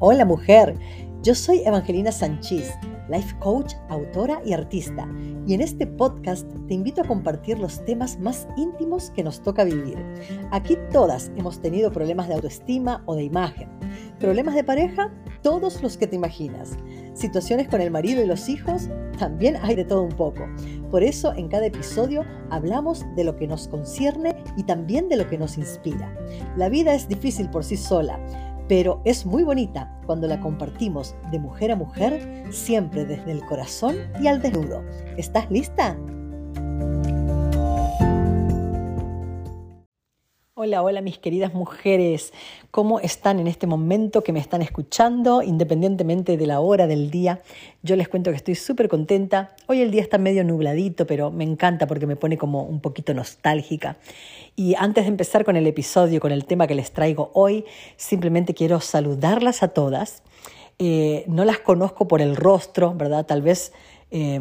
Hola mujer, yo soy Evangelina Sánchez, life coach, autora y artista, y en este podcast te invito a compartir los temas más íntimos que nos toca vivir. Aquí todas hemos tenido problemas de autoestima o de imagen, problemas de pareja, todos los que te imaginas, situaciones con el marido y los hijos, también hay de todo un poco. Por eso en cada episodio hablamos de lo que nos concierne y también de lo que nos inspira. La vida es difícil por sí sola pero es muy bonita cuando la compartimos de mujer a mujer, siempre desde el corazón y al desnudo. ¿Estás lista? Hola, hola mis queridas mujeres, ¿cómo están en este momento que me están escuchando, independientemente de la hora del día? Yo les cuento que estoy súper contenta. Hoy el día está medio nubladito, pero me encanta porque me pone como un poquito nostálgica. Y antes de empezar con el episodio, con el tema que les traigo hoy, simplemente quiero saludarlas a todas. Eh, no las conozco por el rostro, ¿verdad? Tal vez... Eh,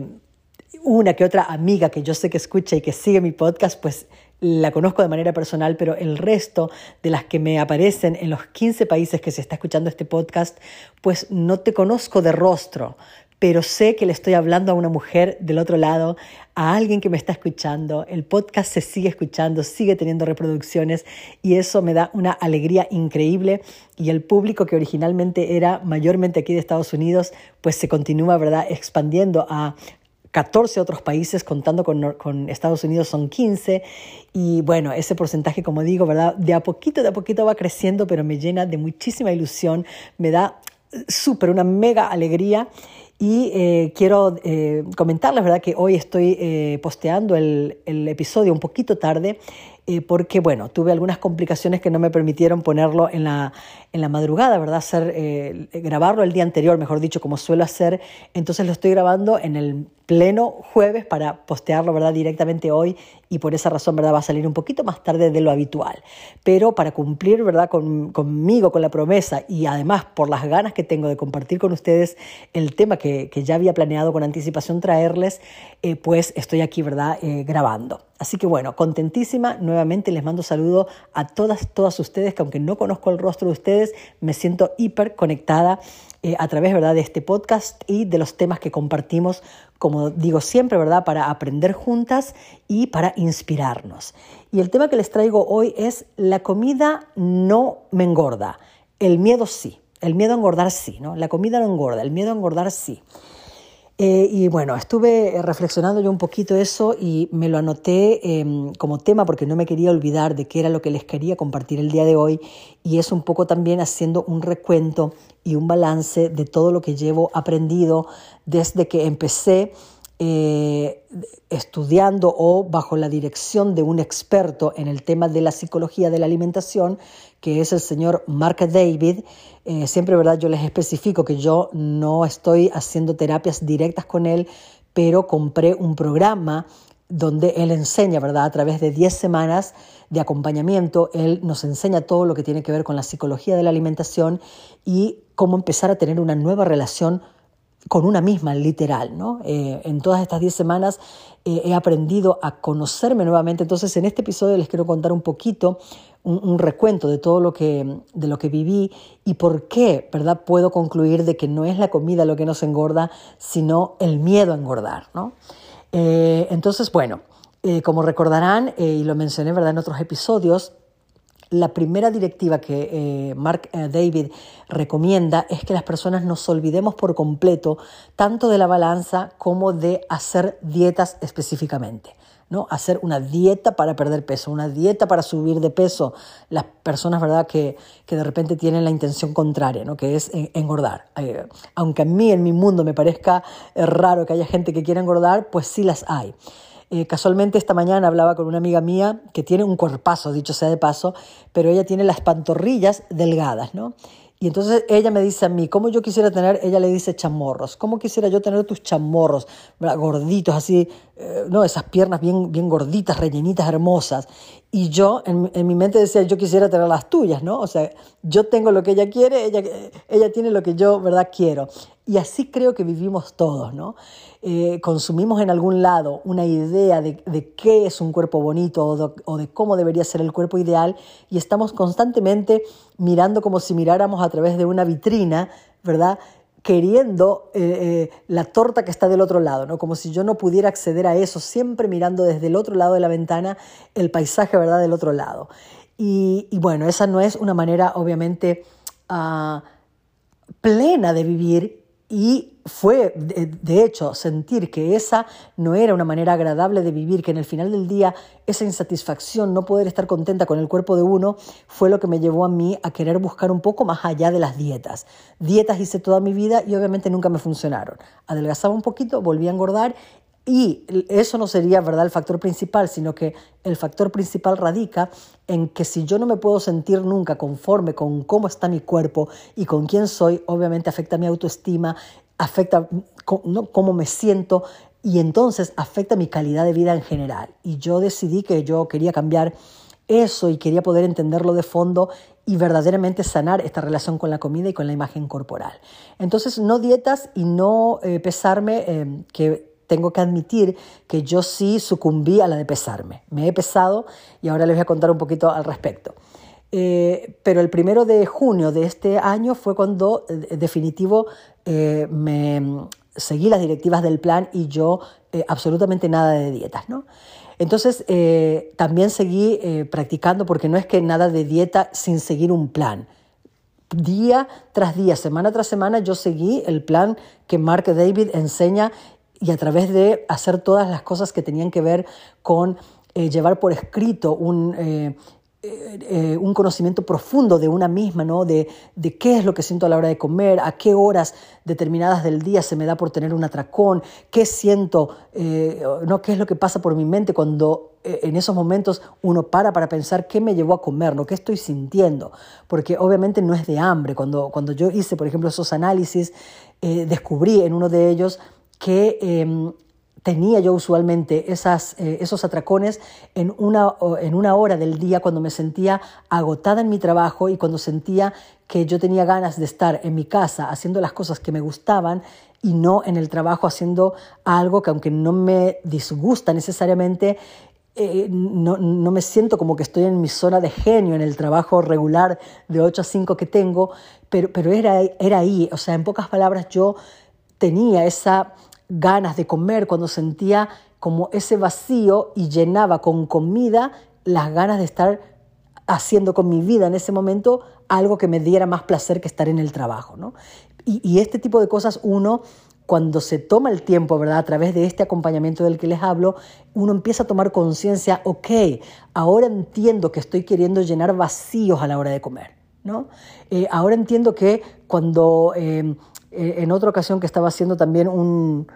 una que otra amiga que yo sé que escucha y que sigue mi podcast, pues la conozco de manera personal, pero el resto de las que me aparecen en los 15 países que se está escuchando este podcast, pues no te conozco de rostro, pero sé que le estoy hablando a una mujer del otro lado, a alguien que me está escuchando. El podcast se sigue escuchando, sigue teniendo reproducciones y eso me da una alegría increíble. Y el público que originalmente era mayormente aquí de Estados Unidos, pues se continúa, ¿verdad?, expandiendo a 14 otros países, contando con, Estados Unidos son 15. Y bueno, ese porcentaje, como digo, ¿verdad? De a poquito, de a poquito va creciendo, pero me llena de muchísima ilusión, me da súper, una mega alegría. Y eh, quiero eh, comentarles, ¿verdad?, que hoy estoy eh, posteando el, episodio un poquito tarde eh, porque, bueno, tuve algunas complicaciones que no me permitieron ponerlo en la, en la madrugada, ¿verdad? Hacer, eh, grabarlo el día anterior, mejor dicho, como suelo hacer. Entonces lo estoy grabando en el pleno jueves para postearlo, ¿verdad? Directamente hoy y por esa razón, ¿verdad? Va a salir un poquito más tarde de lo habitual. Pero para cumplir, ¿verdad? Con, conmigo, con la promesa y además por las ganas que tengo de compartir con ustedes el tema que, que ya había planeado con anticipación traerles, eh, pues estoy aquí, ¿verdad? grabando. Así que bueno, contentísima, nuevamente les mando saludo a todas, todas ustedes, que aunque no conozco el rostro de ustedes, me siento hiper conectada eh, a través ¿verdad? de este podcast y de los temas que compartimos, como digo siempre, ¿verdad? para aprender juntas y para inspirarnos. Y el tema que les traigo hoy es la comida no me engorda, el miedo sí, el miedo a engordar sí, ¿no? La comida no engorda, el miedo a engordar sí. Eh, y bueno, estuve eh, reflexionando yo un poquito eso y me lo anoté em, como tema porque no me quería olvidar de qué era lo que les quería compartir el día de hoy. Y es un poco también haciendo un recuento y un balance de todo lo que llevo aprendido desde que empecé eh, estudiando o bajo la dirección de un experto en el tema de la psicología de la alimentación, que es el señor Mark David. Eh, siempre, ¿verdad? Yo les especifico que yo no estoy haciendo terapias directas con él, pero compré un programa donde él enseña, ¿verdad? A través de 10 semanas de acompañamiento, él nos enseña todo lo que tiene que ver con la psicología de la alimentación y cómo empezar a tener una nueva relación con una misma, literal. ¿no? Eh, en todas estas 10 semanas eh, he aprendido a conocerme nuevamente. Entonces, en este episodio les quiero contar un poquito, un, recuento de todo lo que, de lo que viví y por qué, ¿verdad? Puedo concluir de que no es la comida lo que nos engorda, sino el miedo a engordar. ¿no? Eh, entonces, bueno, como recordarán, y lo mencioné, ¿verdad? En otros episodios, la primera directiva que eh, Mark eh, David recomienda es que las personas nos olvidemos por completo tanto de la balanza como de hacer dietas específicamente. ¿no? Hacer una dieta para perder peso, una dieta para subir de peso. Las personas, ¿verdad?, que, que de repente tienen la intención contraria, ¿no? Que es eh, engordar. aunque a mí, en mi mundo, me parezca raro que haya gente que quiera engordar, pues sí las hay. Eh, casualmente esta mañana hablaba con una amiga mía que tiene un cuerpazo, dicho sea de paso, pero ella tiene las pantorrillas delgadas, ¿no? Y entonces ella me dice a mí, ¿cómo yo quisiera tener? Ella le dice chamorros. ¿Cómo quisiera yo tener tus chamorros, gorditos, así, eh, no, esas piernas bien, bien gorditas, rellenitas, hermosas? Y yo en, mi mente decía, yo quisiera tener las tuyas, ¿no? O sea, yo tengo lo que ella quiere, ella, ella tiene lo que yo, ¿verdad?, quiero. Y así creo que vivimos todos, ¿no? Eh, consumimos en algún lado una idea de, qué es un cuerpo bonito o de, cómo debería ser el cuerpo ideal y estamos constantemente mirando como si miráramos a través de una vitrina, ¿verdad? Queriendo eh, eh, la torta que está del otro lado, ¿no? como si yo no pudiera acceder a eso, siempre mirando desde el otro lado de la ventana el paisaje ¿verdad? del otro lado. Y, bueno, esa no es una manera obviamente ah, plena de vivir y fue, de, hecho, sentir que esa no era una manera agradable de vivir, que en el final del día esa insatisfacción, no poder estar contenta con el cuerpo de uno, fue lo que me llevó a mí a querer buscar un poco más allá de las dietas. Dietas hice toda mi vida y obviamente nunca me funcionaron. Adelgazaba un poquito, volví a engordar y eso no sería verdad el factor principal, sino que el factor principal radica en que si yo no me puedo sentir nunca conforme con cómo está mi cuerpo y con quién soy, obviamente afecta mi autoestima, afecta cómo me siento y entonces afecta mi calidad de vida en general. Y yo decidí que yo quería cambiar eso y quería poder entenderlo de fondo y verdaderamente sanar esta relación con la comida y con la imagen corporal. Entonces, no dietas y no eh, pesarme, eh, que tengo que admitir que yo sí sucumbí a la de pesarme. Me he pesado y ahora les voy a contar un poquito al respecto. Eh, pero el primero de junio de este año fue cuando eh, definitivo eh, me seguí las directivas del plan y yo absolutamente nada de dietas, ¿no? Entonces también seguí practicando porque no es que nada de dieta sin seguir un plan. Día tras día, semana tras semana, yo seguí el plan que Mark David enseña y a través de hacer todas las cosas que tenían que ver con eh, llevar por escrito un, eh, eh, un, conocimiento profundo de una misma, ¿no? De, de, qué es lo que siento a la hora de comer, a qué horas determinadas del día se me da por tener un atracón, qué siento, ¿no? qué es lo que pasa por mi mente cuando en esos momentos uno para para pensar qué me llevó a comer, ¿no? qué estoy sintiendo, porque obviamente no es de hambre. Cuando, cuando yo hice, por ejemplo, esos análisis, descubrí en uno de ellos que em, tenía yo usualmente eh, esos atracones en una, en una hora del día cuando me sentía agotada en mi trabajo y cuando sentía que yo tenía ganas de estar en mi casa haciendo las cosas que me gustaban y no en el trabajo haciendo algo que aunque no me disgusta necesariamente, eh, no, no, me siento como que estoy en mi zona de genio, en el trabajo regular de 8 a 5 que tengo, pero, pero era, era ahí, o sea, en pocas palabras yo tenía esa ganas de comer, cuando sentía como ese vacío y llenaba con comida las ganas de estar haciendo con mi vida en ese momento algo que me diera más placer que estar en el trabajo. ¿no? Y, este tipo de cosas uno, cuando se toma el tiempo, ¿verdad? A través de este acompañamiento del que les hablo, uno empieza a tomar conciencia, ok, ahora entiendo que estoy queriendo llenar vacíos a la hora de comer. ¿no? Eh, ahora entiendo que cuando eh, eh, en otra ocasión que estaba haciendo también un,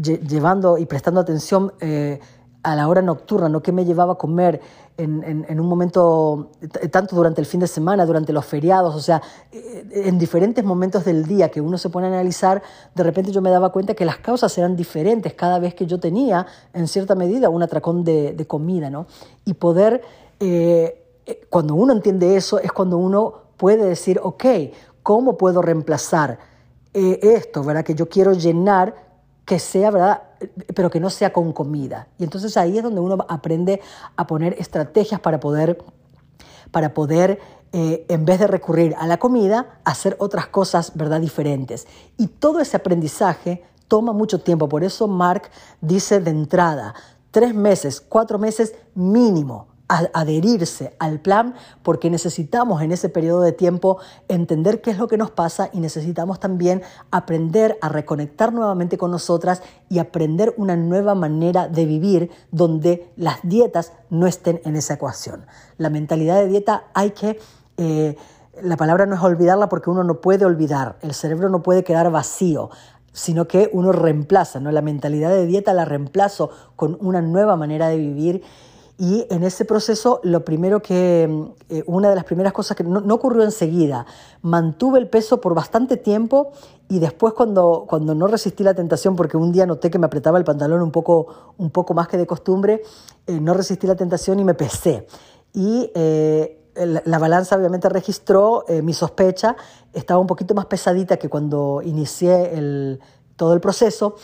llevando y prestando atención eh, a la hora nocturna, ¿no? ¿Qué me llevaba a comer en, un momento, tanto durante el fin de semana, durante los feriados, o sea, eh, en diferentes momentos del día que uno se pone a analizar, de repente yo me daba cuenta que las causas eran diferentes cada vez que yo tenía, en cierta medida, un atracón de, comida, ¿no? Y poder, cuando uno entiende eso, es cuando uno puede decir, ok, ¿cómo puedo reemplazar? Eh, esto, ¿verdad? Que yo quiero llenar, que sea, ¿verdad? Pero que no sea con comida. Y entonces ahí es donde uno aprende a poner estrategias para poder, para poder eh, en vez de recurrir a la comida, hacer otras cosas, ¿verdad? Diferentes. Y todo ese aprendizaje toma mucho tiempo. Por eso Mark dice de entrada, tres meses, cuatro meses mínimo adherirse al plan porque necesitamos en ese periodo de tiempo entender qué es lo que nos pasa y necesitamos también aprender a reconectar nuevamente con nosotras y aprender una nueva manera de vivir donde las dietas no estén en esa ecuación. La mentalidad de dieta hay que... Eh, la palabra no es olvidarla porque uno no puede olvidar, el cerebro no puede quedar vacío, sino que uno reemplaza, ¿no? La mentalidad de dieta la reemplazo con una nueva manera de vivir y en ese proceso, lo primero que, eh, una de las primeras cosas que no, ocurrió enseguida, mantuve el peso por bastante tiempo y después cuando, cuando no resistí la tentación, porque un día noté que me apretaba el pantalón un poco, un poco más que de costumbre, eh, no resistí la tentación y me pesé. y eh, la balanza obviamente registró mi sospecha, estaba un poquito más pesadita que cuando inicié el, todo el proceso,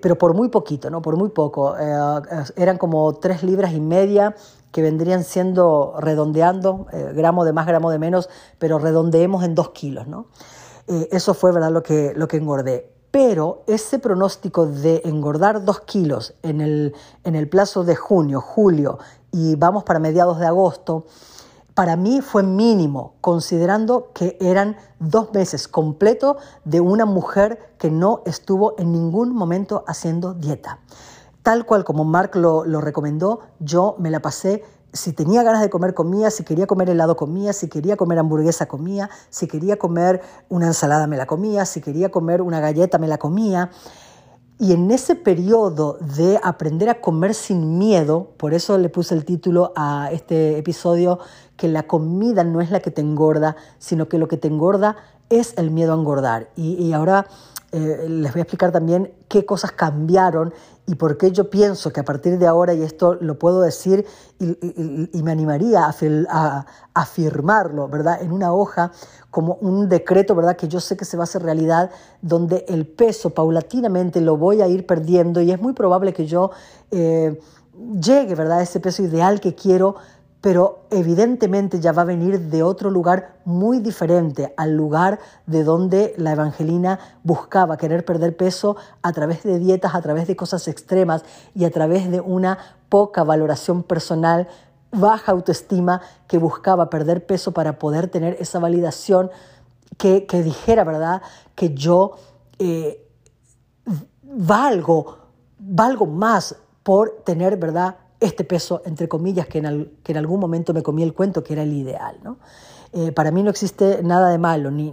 pero por muy poquito, ¿no? por muy poco. eran como tres libras y media que vendrían siendo redondeando, gramo de más, gramo de menos, pero redondeemos en dos kilos. ¿no? eso fue ¿verdad? Lo, que, lo que engordé pero ese pronóstico de engordar dos kilos en el, en el plazo de junio, julio y vamos para mediados de agosto, para mí fue mínimo, considerando que eran dos meses completos de una mujer que no estuvo en ningún momento haciendo dieta. Tal cual como Mark lo, lo recomendó, yo me la pasé si tenía ganas de comer, comía, si quería comer helado, comía, si quería comer hamburguesa, comía, si quería comer una ensalada, me la comía, si quería comer una galleta, me la comía. Y en ese periodo de aprender a comer sin miedo, por eso le puse el título a este episodio, que la comida no es la que te engorda, sino que lo que te engorda es el miedo a engordar. Y, ahora eh, les voy a explicar también qué cosas cambiaron y por qué yo pienso que a partir de ahora, y esto lo puedo decir y, me animaría a, a, afirmarlo, ¿verdad? En una hoja como un decreto, ¿verdad? Que yo sé que se va a hacer realidad, donde el peso paulatinamente lo voy a ir perdiendo y es muy probable que yo eh, llegue, ¿verdad? A ese peso ideal que quiero pero evidentemente ya va a venir de otro lugar muy diferente al lugar de donde la evangelina buscaba querer perder peso a través de dietas, a través de cosas extremas y a través de una poca valoración personal, baja autoestima que buscaba perder peso para poder tener esa validación que, dijera, ¿verdad?, que yo eh, valgo, valgo más por tener, ¿verdad?, este peso, entre comillas, que en, que en algún momento me comí el cuento que era el ideal. ¿no? Eh, para mí no existe nada de malo, ni,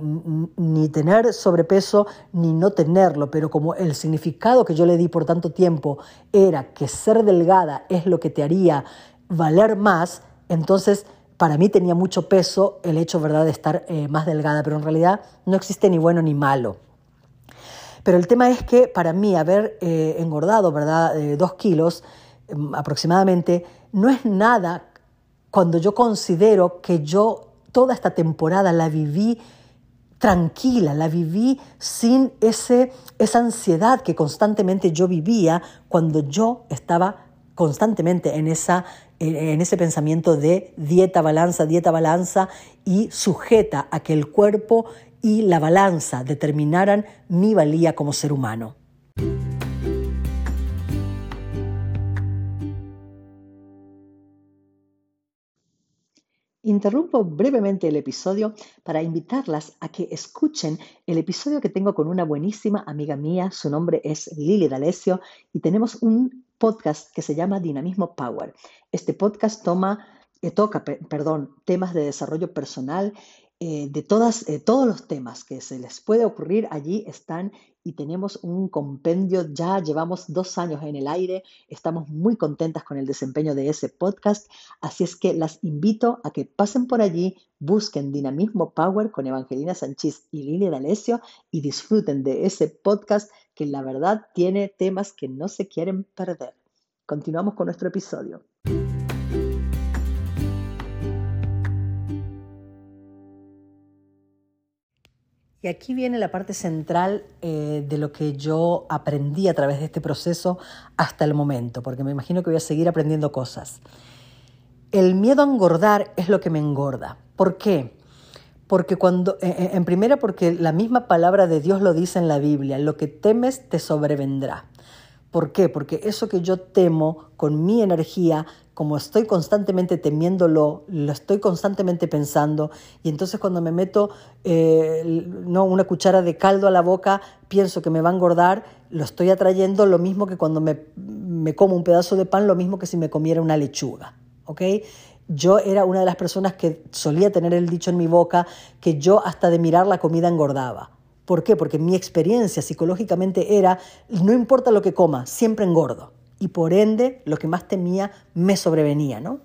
ni, tener sobrepeso ni no tenerlo, pero como el significado que yo le di por tanto tiempo era que ser delgada es lo que te haría valer más, entonces para mí tenía mucho peso el hecho ¿verdad? de estar eh, más delgada, pero en realidad no existe ni bueno ni malo. Pero el tema es que para mí haber eh, engordado ¿verdad? dos kilos aproximadamente, no es nada cuando yo considero que yo toda esta temporada la viví tranquila, la viví sin ese, esa ansiedad que constantemente yo vivía cuando yo estaba constantemente en, esa, en ese pensamiento de dieta, balanza, dieta, balanza y sujeta a que el cuerpo y la balanza determinaran mi valía como ser humano. Interrumpo brevemente el episodio para invitarlas a que escuchen el episodio que tengo con una buenísima amiga mía. Su nombre es Lili D'Alessio y tenemos un podcast que se llama Dinamismo Power. Este podcast toma, eh, toca perdón, temas de desarrollo personal eh, de todas, eh, todos los temas que se les puede ocurrir allí están y tenemos un compendio, ya llevamos dos años en el aire, estamos muy contentas con el desempeño de ese podcast, así es que las invito a que pasen por allí, busquen Dinamismo Power con Evangelina Sánchez y Lilia D'Alessio y disfruten de ese podcast que la verdad tiene temas que no se quieren perder. Continuamos con nuestro episodio. Y aquí viene la parte central eh, de lo que yo aprendí a través de este proceso hasta el momento, porque me imagino que voy a seguir aprendiendo cosas. El miedo a engordar es lo que me engorda. ¿Por qué? Porque cuando, eh, eh, en primera, porque la misma palabra de Dios lo dice en la Biblia, lo que temes te sobrevendrá. ¿Por qué? Porque eso que yo temo con mi energía, como estoy constantemente temiéndolo, lo estoy constantemente pensando, y entonces cuando me meto eh, no, una cuchara de caldo a la boca, pienso que me va a engordar, lo estoy atrayendo lo mismo que cuando me, me como un pedazo de pan, lo mismo que si me comiera una lechuga. ¿ok? Yo era una de las personas que solía tener el dicho en mi boca que yo hasta de mirar la comida engordaba. ¿Por qué? Porque mi experiencia psicológicamente era, no importa lo que coma, siempre engordo. Y por ende, lo que más temía me sobrevenía, ¿no?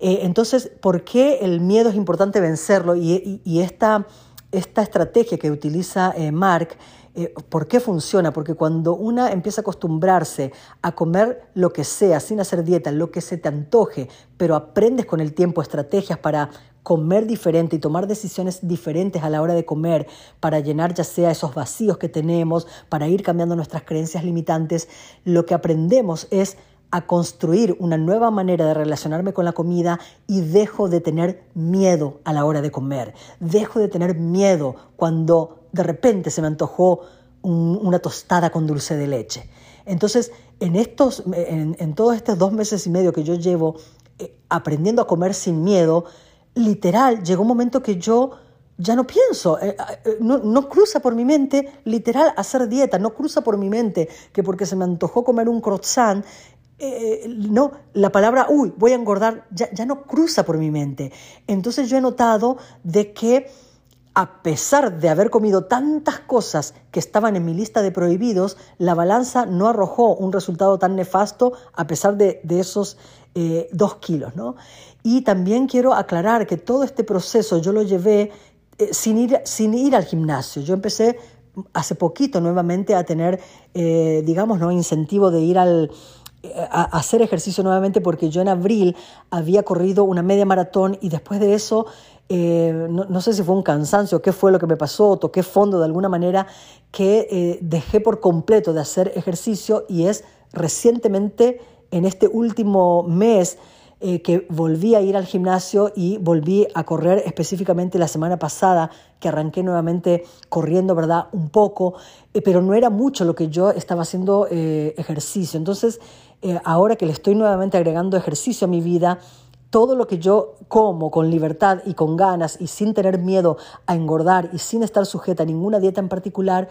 Eh, entonces, ¿por qué el miedo es importante vencerlo? Y, esta, esta, estrategia que utiliza eh, Mark Eh, ¿Por qué funciona? Porque cuando una empieza a acostumbrarse a comer lo que sea, sin hacer dieta, lo que se te antoje, pero aprendes con el tiempo estrategias para comer diferente y tomar decisiones diferentes a la hora de comer para llenar ya sea esos vacíos que tenemos, para ir cambiando nuestras creencias limitantes, lo que aprendemos es a construir una nueva manera de relacionarme con la comida y dejo de tener miedo a la hora de comer. Dejo de tener miedo cuando de repente se me antojó una tostada con dulce de leche. Entonces, en, estos, en, todos estos dos meses y medio que yo llevo eh, aprendiendo a comer sin miedo, literal, llegó un momento que yo ya no pienso, eh, eh, no, no, cruza por mi mente, literal, hacer dieta, no cruza por mi mente que porque se me antojó comer un croissant, no, la palabra, uy, voy a engordar, ya, ya no cruza por mi mente. Entonces yo he notado de que a pesar de haber comido tantas cosas que estaban en mi lista de prohibidos, la balanza no arrojó un resultado tan nefasto a pesar de, esos eh, dos kilos. ¿no? Y también quiero aclarar que todo este proceso yo lo llevé eh, sin, ir, sin ir al gimnasio. Yo empecé hace poquito nuevamente a tener, eh, digamos, ¿no? incentivo de ir al, a hacer ejercicio nuevamente porque yo en abril había corrido una media maratón y después de eso eh, no, sé si fue un cansancio, qué fue lo que me pasó, toqué fondo de alguna manera, que eh, dejé por completo de hacer ejercicio y es recientemente, en este último mes, eh, que volví a ir al gimnasio y volví a correr específicamente la semana pasada, que arranqué nuevamente corriendo, ¿verdad? Un poco, pero no era mucho lo que yo estaba haciendo ejercicio. Entonces, ahora que le estoy nuevamente agregando ejercicio a mi vida, todo lo que yo como con libertad y con ganas y sin tener miedo a engordar y sin estar sujeta a ninguna dieta en particular,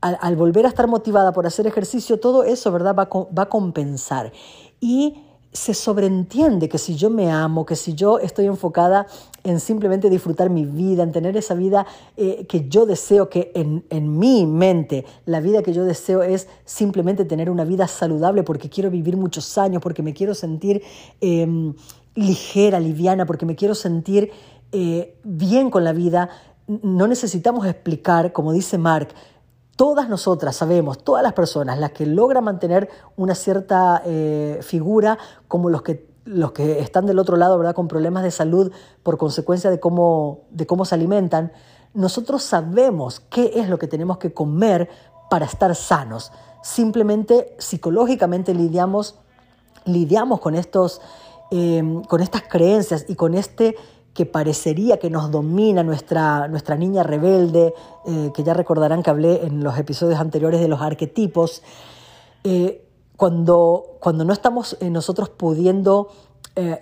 al, volver a estar motivada por hacer ejercicio, todo eso, ¿verdad?, va, va a compensar. Y se sobreentiende que si yo me amo, que si yo estoy enfocada en simplemente disfrutar mi vida, en tener esa vida eh, que yo deseo, que en, en, mi mente la vida que yo deseo es simplemente tener una vida saludable porque quiero vivir muchos años, porque me quiero sentir... Em, ligera, liviana, porque me quiero sentir eh, bien con la vida, no necesitamos explicar, como dice Mark, todas nosotras sabemos, todas las personas, las que logran mantener una cierta eh, figura, como los que, los que están del otro lado, ¿verdad? con problemas de salud por consecuencia de cómo, de cómo se alimentan, nosotros sabemos qué es lo que tenemos que comer para estar sanos. Simplemente psicológicamente lidiamos, lidiamos con estos Em, con estas creencias y con este que parecería que nos domina nuestra, nuestra niña rebelde, eh, que ya recordarán que hablé en los episodios anteriores de los arquetipos, eh, cuando, cuando no estamos eh, nosotros pudiendo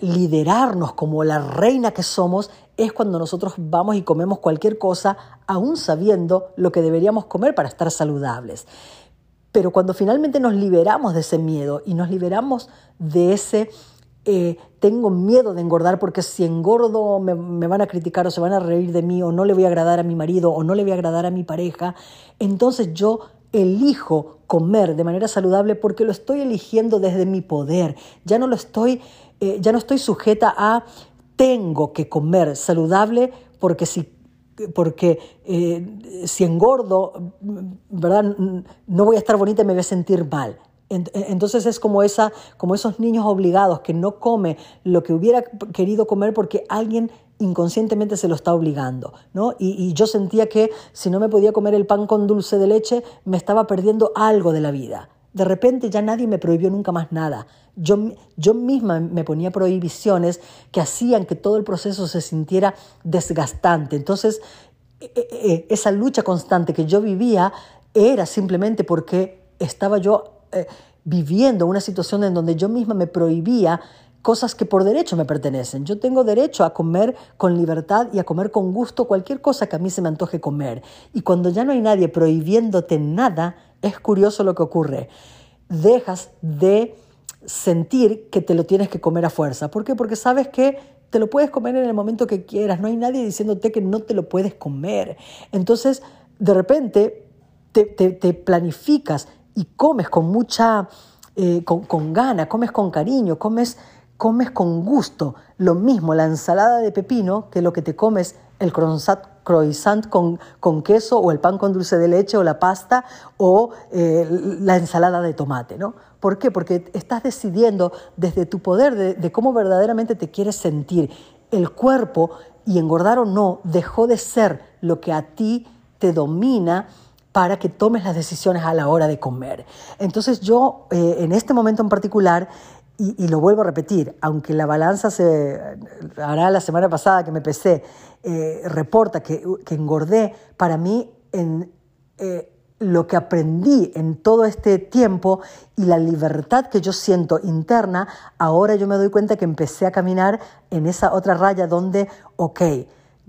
liderarnos como la reina que somos, es cuando nosotros vamos y comemos cualquier cosa, aún sabiendo lo que deberíamos comer para estar saludables. Pero cuando finalmente nos liberamos de ese miedo y nos liberamos de ese eh, tengo miedo de engordar porque si engordo me, van a criticar o se van a reír de mí o no le voy a agradar a mi marido o no le voy a agradar a mi pareja, entonces yo elijo comer de manera saludable porque lo estoy eligiendo desde mi poder. Ya no lo estoy, eh, ya no estoy sujeta a tengo que comer saludable porque si porque eh, si engordo, ¿verdad? No voy a estar bonita y me voy a sentir mal. Entonces es como, esa, como esos niños obligados que no come lo que hubiera querido comer porque alguien inconscientemente se lo está obligando. ¿no? Y, yo sentía que si no me podía comer el pan con dulce de leche, me estaba perdiendo algo de la vida. De repente ya nadie me prohibió nunca más nada. Yo, yo misma me ponía prohibiciones que hacían que todo el proceso se sintiera desgastante. Entonces, e, e, e, esa lucha constante que yo vivía era simplemente porque estaba yo eh, viviendo una situación en donde yo misma me prohibía cosas que por derecho me pertenecen. Yo tengo derecho a comer con libertad y a comer con gusto cualquier cosa que a mí se me antoje comer. Y cuando ya no hay nadie prohibiéndote nada, es curioso lo que ocurre. Dejas de sentir que te lo tienes que comer a fuerza. ¿Por qué? Porque sabes que te lo puedes comer en el momento que quieras. No hay nadie diciéndote que no te lo puedes comer. Entonces, de repente, te, te planificas y comes con mucha, eh, con, con gana, comes con cariño, comes, comes con gusto. Lo mismo la ensalada de pepino que lo que te comes el croissant, croissant con, con, queso o el pan con dulce de leche o la pasta o eh, la ensalada de tomate, ¿no? ¿Por qué? Porque estás decidiendo desde tu poder de, de cómo verdaderamente te quieres sentir. El cuerpo, y engordar o no, dejó de ser lo que a ti te domina para que tomes las decisiones a la hora de comer. Entonces yo, eh, en este momento en particular, y, lo vuelvo a repetir, aunque la balanza se hará la semana pasada que me pesé, eh, reporta que, engordé, para mí en, eh, lo que aprendí en todo este tiempo y la libertad que yo siento interna, ahora yo me doy cuenta que empecé a caminar en esa otra raya donde, ok,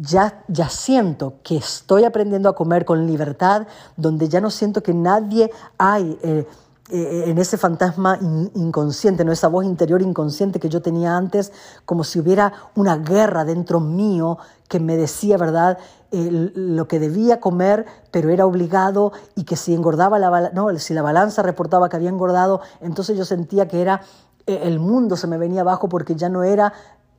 ya, ya siento que estoy aprendiendo a comer con libertad, donde ya no siento que nadie hay eh, eh, en ese fantasma inconsciente, ¿no? esa voz interior inconsciente que yo tenía antes, como si hubiera una guerra dentro mío que me decía, ¿verdad?, lo que debía comer, pero era obligado y que si engordaba la, no, si la balanza reportaba que había engordado, entonces yo sentía que era eh, el mundo se me venía abajo porque ya no era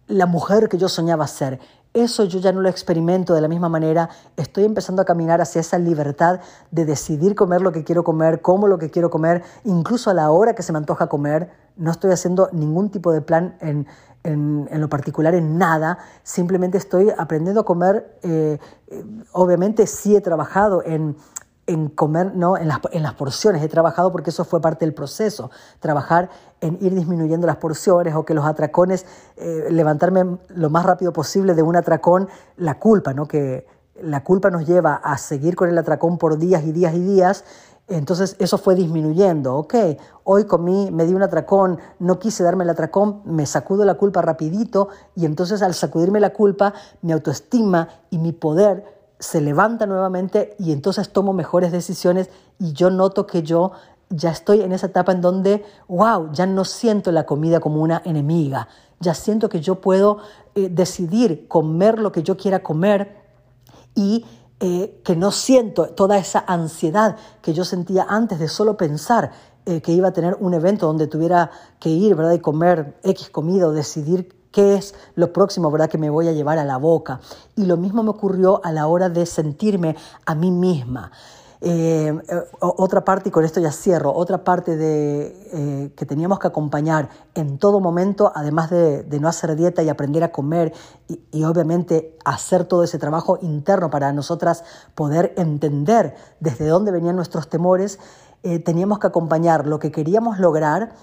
la mujer que yo soñaba ser. Eso yo ya no lo experimento de la misma manera. Estoy empezando a caminar hacia esa libertad de decidir comer lo que quiero comer, cómo lo que quiero comer, incluso a la hora que se me antoja comer. No estoy haciendo ningún tipo de plan en, lo particular, en nada. Simplemente estoy aprendiendo a comer. Eh, eh, obviamente sí he trabajado en en comer, ¿no? En las, en las, porciones. He trabajado porque eso fue parte del proceso. Trabajar en ir disminuyendo las porciones o que los atracones, eh, levantarme lo más rápido posible de un atracón, la culpa, ¿no? Que la culpa nos lleva a seguir con el atracón por días y días y días. Entonces eso fue disminuyendo. Ok, hoy comí, me di un atracón, no quise darme el atracón, me sacudo la culpa rapidito y entonces al sacudirme la culpa, mi autoestima y mi poder se levanta nuevamente y entonces tomo mejores decisiones y yo noto que yo ya estoy en esa etapa en donde, wow, ya no siento la comida como una enemiga, ya siento que yo puedo eh, decidir comer lo que yo quiera comer y eh, que no siento toda esa ansiedad que yo sentía antes de solo pensar eh, que iba a tener un evento donde tuviera que ir, ¿verdad? Y comer X comida o decidir qué es lo próximo, ¿verdad?, que me voy a llevar a la boca. Y lo mismo me ocurrió a la hora de sentirme a mí misma. Eh, otra parte, y con esto ya cierro, otra parte de, eh, que teníamos que acompañar en todo momento, además de, no hacer dieta y aprender a comer y, obviamente hacer todo ese trabajo interno para nosotras poder entender desde dónde venían nuestros temores, eh, teníamos que acompañar lo que queríamos lograr.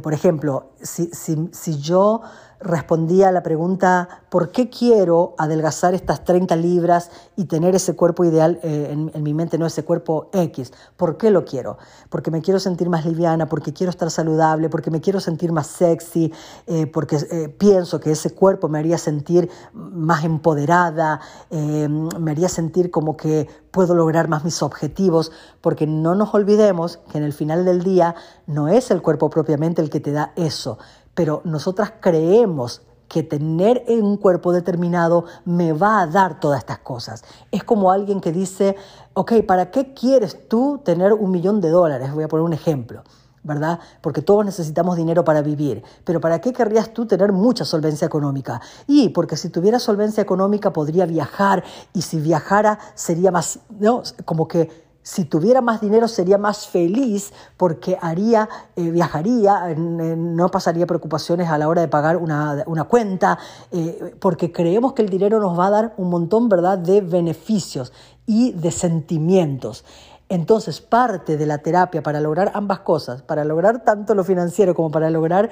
por ejemplo, si, si, si yo respondía a la pregunta, ¿por qué quiero adelgazar estas 30 libras y tener ese cuerpo ideal eh, en, mi mente, no ese cuerpo X? ¿Por qué lo quiero? Porque me quiero sentir más liviana, porque quiero estar saludable, porque me quiero sentir más sexy, eh, porque eh, pienso que ese cuerpo me haría sentir más empoderada, me haría sentir como que puedo lograr más mis objetivos, porque no nos olvidemos que en el final del día no es el cuerpo propiamente el que te da eso, pero nosotras creemos que tener un cuerpo determinado me va a dar todas estas cosas. Es como alguien que dice, ok, ¿para qué quieres tú tener un millón de dólares? Voy a poner un ejemplo. ¿verdad? Porque todos necesitamos dinero para vivir. Pero ¿para qué querrías tú tener mucha solvencia económica? Y porque si tuviera solvencia económica podría viajar y si viajara sería más, ¿no? Como que si tuviera más dinero sería más feliz porque haría, eh, viajaría, no pasaría preocupaciones a la hora de pagar una, cuenta, eh, porque creemos que el dinero nos va a dar un montón ¿verdad? de beneficios y de sentimientos. Entonces, parte de la terapia para lograr ambas cosas, para lograr tanto lo financiero como para lograr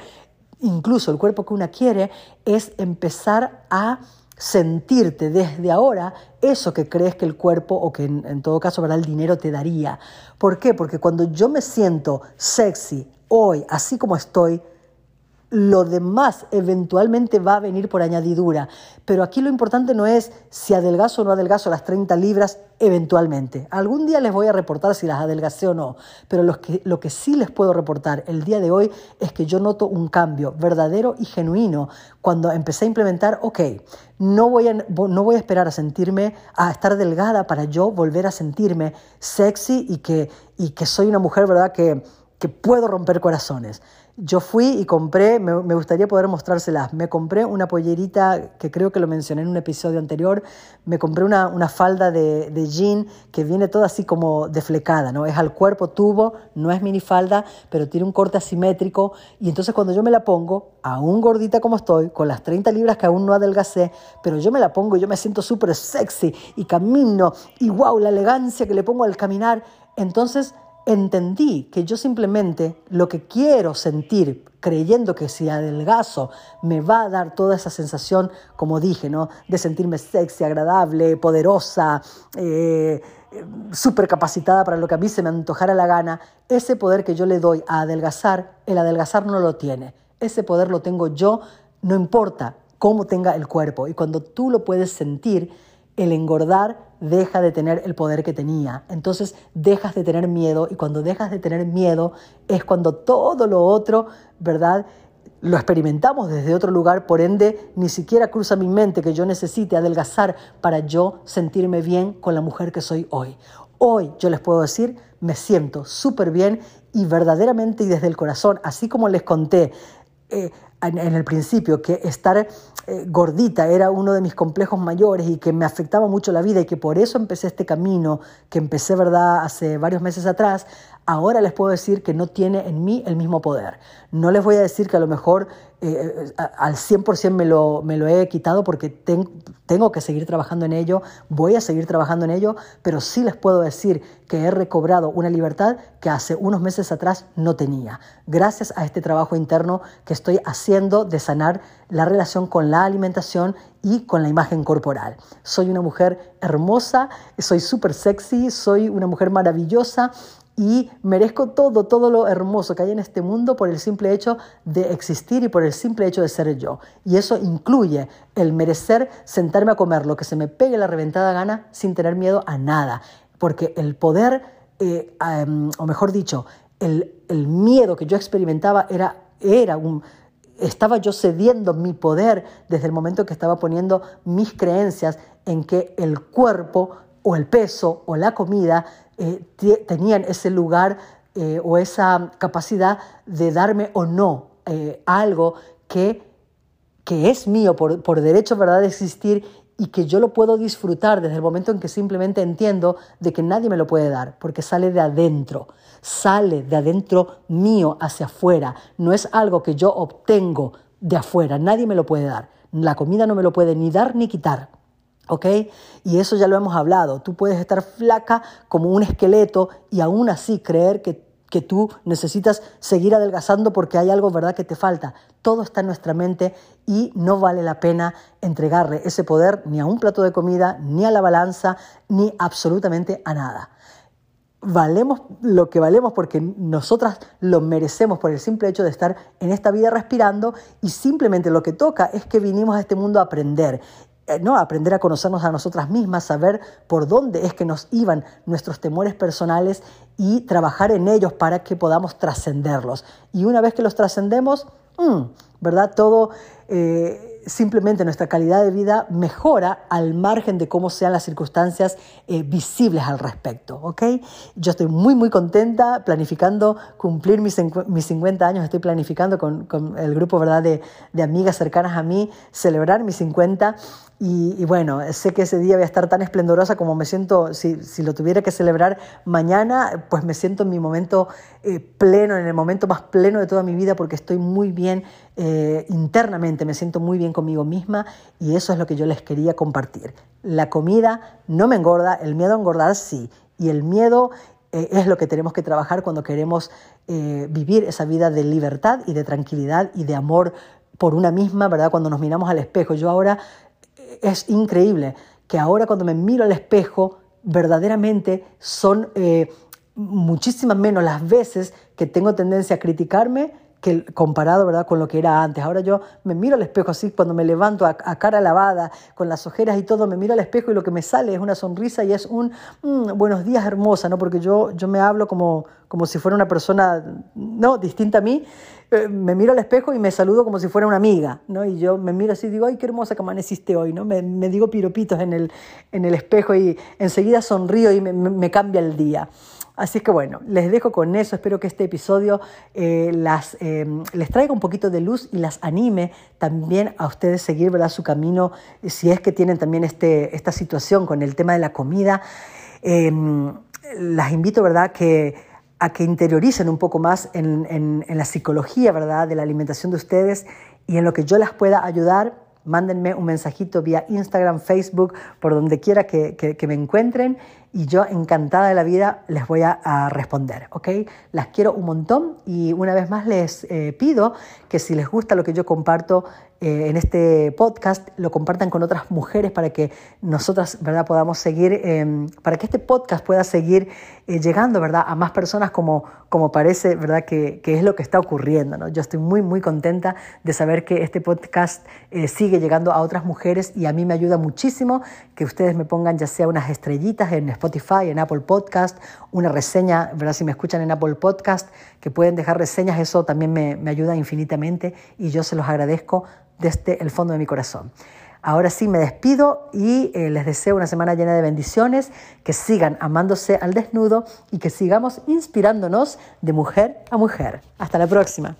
incluso el cuerpo que una quiere, es empezar a sentirte desde ahora eso que crees que el cuerpo o que en, todo caso ¿verdad? el dinero te daría. ¿Por qué? Porque cuando yo me siento sexy hoy, así como estoy, lo demás eventualmente va a venir por añadidura. Pero aquí lo importante no es si adelgazo o no adelgazo las 30 libras eventualmente. Algún día les voy a reportar si las adelgacé o no, pero lo que, lo que sí les puedo reportar el día de hoy es que yo noto un cambio verdadero y genuino cuando empecé a implementar, ok, no voy a, no voy a esperar a sentirme, a estar delgada para yo volver a sentirme sexy y que, y que soy una mujer, ¿verdad? Que que puedo romper corazones. Yo fui y compré, me, gustaría poder mostrárselas, me compré una pollerita que creo que lo mencioné en un episodio anterior, me compré una, falda de, de, jean que viene toda así como deflecada, ¿no? Es al cuerpo tubo, no es minifalda, pero tiene un corte asimétrico y entonces cuando yo me la pongo, aún gordita como estoy, con las 30 libras que aún no adelgacé, pero yo me la pongo y yo me siento súper sexy y camino y wow, la elegancia que le pongo al caminar, entonces entendí que yo simplemente lo que quiero sentir, creyendo que si adelgazo me va a dar toda esa sensación, como dije, ¿no? de sentirme sexy, agradable, poderosa, eh, súper capacitada para lo que a mí se me antojara la gana, ese poder que yo le doy a adelgazar, el adelgazar no lo tiene. Ese poder lo tengo yo, no importa cómo tenga el cuerpo. Y cuando tú lo puedes sentir, el engordar deja de tener el poder que tenía. Entonces dejas de tener miedo y cuando dejas de tener miedo es cuando todo lo otro, ¿verdad? Lo experimentamos desde otro lugar, por ende ni siquiera cruza mi mente que yo necesite adelgazar para yo sentirme bien con la mujer que soy hoy. Hoy yo les puedo decir, me siento súper bien y verdaderamente y desde el corazón, así como les conté eh, en el principio que estar eh, gordita era uno de mis complejos mayores y que me afectaba mucho la vida y que por eso empecé este camino que empecé, ¿verdad?, hace varios meses atrás, ahora les puedo decir que no tiene en mí el mismo poder. No les voy a decir que a lo mejor eh, eh, al 100% me lo, me lo he quitado porque tengo que seguir trabajando en ello, voy a seguir trabajando en ello, pero sí les puedo decir que he recobrado una libertad que hace unos meses atrás no tenía, gracias a este trabajo interno que estoy haciendo de sanar la relación con la alimentación y con la imagen corporal. Soy una mujer hermosa, soy súper sexy, soy una mujer maravillosa y merezco todo, todo lo hermoso que hay en este mundo por el simple hecho de existir y por el simple hecho de ser yo. Y eso incluye el merecer sentarme a comer lo que se me pegue la reventada gana sin tener miedo a nada. Porque el poder, eh, o mejor dicho, el, el, miedo que yo experimentaba era, era un... Estaba yo cediendo mi poder desde el momento que estaba poniendo mis creencias en que el cuerpo o el peso o la comida eh, tenían ese lugar eh, o esa capacidad de darme o no eh, algo que, que es mío por, por derecho ¿verdad? de existir y que yo lo puedo disfrutar desde el momento en que simplemente entiendo de que nadie me lo puede dar, porque sale de adentro, sale de adentro mío hacia afuera, no es algo que yo obtengo de afuera, nadie me lo puede dar, la comida no me lo puede ni dar ni quitar. ¿Ok? Y eso ya lo hemos hablado. Tú puedes estar flaca como un esqueleto y aún así creer que, que tú necesitas seguir adelgazando porque hay algo, ¿verdad?, que te falta. Todo está en nuestra mente y no vale la pena entregarle ese poder ni a un plato de comida, ni a la balanza, ni absolutamente a nada. Valemos lo que valemos porque nosotras lo merecemos por el simple hecho de estar en esta vida respirando y simplemente lo que toca es que vinimos a este mundo a aprender ¿no? aprender a conocernos a nosotras mismas, saber por dónde es que nos iban nuestros temores personales y trabajar en ellos para que podamos trascenderlos. Y una vez que los trascendemos, mm, ¿verdad? Todo... Eh, simplemente nuestra calidad de vida mejora al margen de cómo sean las circunstancias eh, visibles al respecto. ¿ok? Yo estoy muy, muy contenta planificando cumplir mis, mis 50 años, estoy planificando con, con el grupo ¿verdad? De, de, amigas cercanas a mí celebrar mis 50 y, bueno, sé que ese día voy a estar tan esplendorosa como me siento, si, si lo tuviera que celebrar mañana, pues me siento en mi momento eh, pleno, en el momento más pleno de toda mi vida porque estoy muy bien eh, internamente, me siento muy bien conmigo misma y eso es lo que yo les quería compartir. La comida no me engorda, el miedo a engordar sí, y el miedo eh, es lo que tenemos que trabajar cuando queremos vivir esa vida de libertad y de tranquilidad y de amor por una misma, ¿verdad? Cuando nos miramos al espejo. Yo ahora es increíble que ahora cuando me miro al espejo, verdaderamente son muchísimas menos las veces que tengo tendencia a criticarme que comparado ¿verdad? con lo que era antes. Ahora yo me miro al espejo así, cuando me levanto a, cara lavada, con las ojeras y todo, me miro al espejo y lo que me sale es una sonrisa y es un mm, buenos días hermosa, ¿no? porque yo, yo me hablo como, como si fuera una persona no distinta a mí, eh, me miro al espejo y me saludo como si fuera una amiga, ¿no? Y yo me miro así y digo, ay, qué hermosa que amaneciste hoy, ¿no? Me, digo piropitos en el, en el espejo y enseguida sonrío y me, me cambia el día. Así que bueno, les dejo con eso. Espero que este episodio eh, las, eh, les traiga un poquito de luz y las anime también a ustedes seguir ¿verdad? su camino si es que tienen también este, esta situación con el tema de la comida. Em, las invito ¿verdad? Que, a que interioricen un poco más en, en, la psicología ¿verdad? de la alimentación de ustedes y en lo que yo las pueda ayudar mándenme un mensajito vía Instagram, Facebook, por donde quiera que, que, me encuentren y yo encantada de la vida les voy a, responder, ¿ok? Las quiero un montón y una vez más les eh, pido que si les gusta lo que yo comparto eh, en este podcast, lo compartan con otras mujeres para que nosotras, ¿verdad?, podamos seguir, em, para que este podcast pueda seguir eh, llegando, ¿verdad?, a más personas como, como parece, ¿verdad?, que, que es lo que está ocurriendo, ¿no? Yo estoy muy, muy contenta de saber que este podcast sigue llegando a otras mujeres y a mí me ayuda muchísimo que ustedes me pongan ya sea unas estrellitas en Spotify, en Apple Podcast, una reseña, ¿verdad? Si me escuchan en Apple Podcast, que pueden dejar reseñas, eso también me, ayuda infinitamente y yo se los agradezco desde el fondo de mi corazón. Ahora sí me despido y eh, les deseo una semana llena de bendiciones, que sigan amándose al desnudo y que sigamos inspirándonos de mujer a mujer. Hasta la próxima.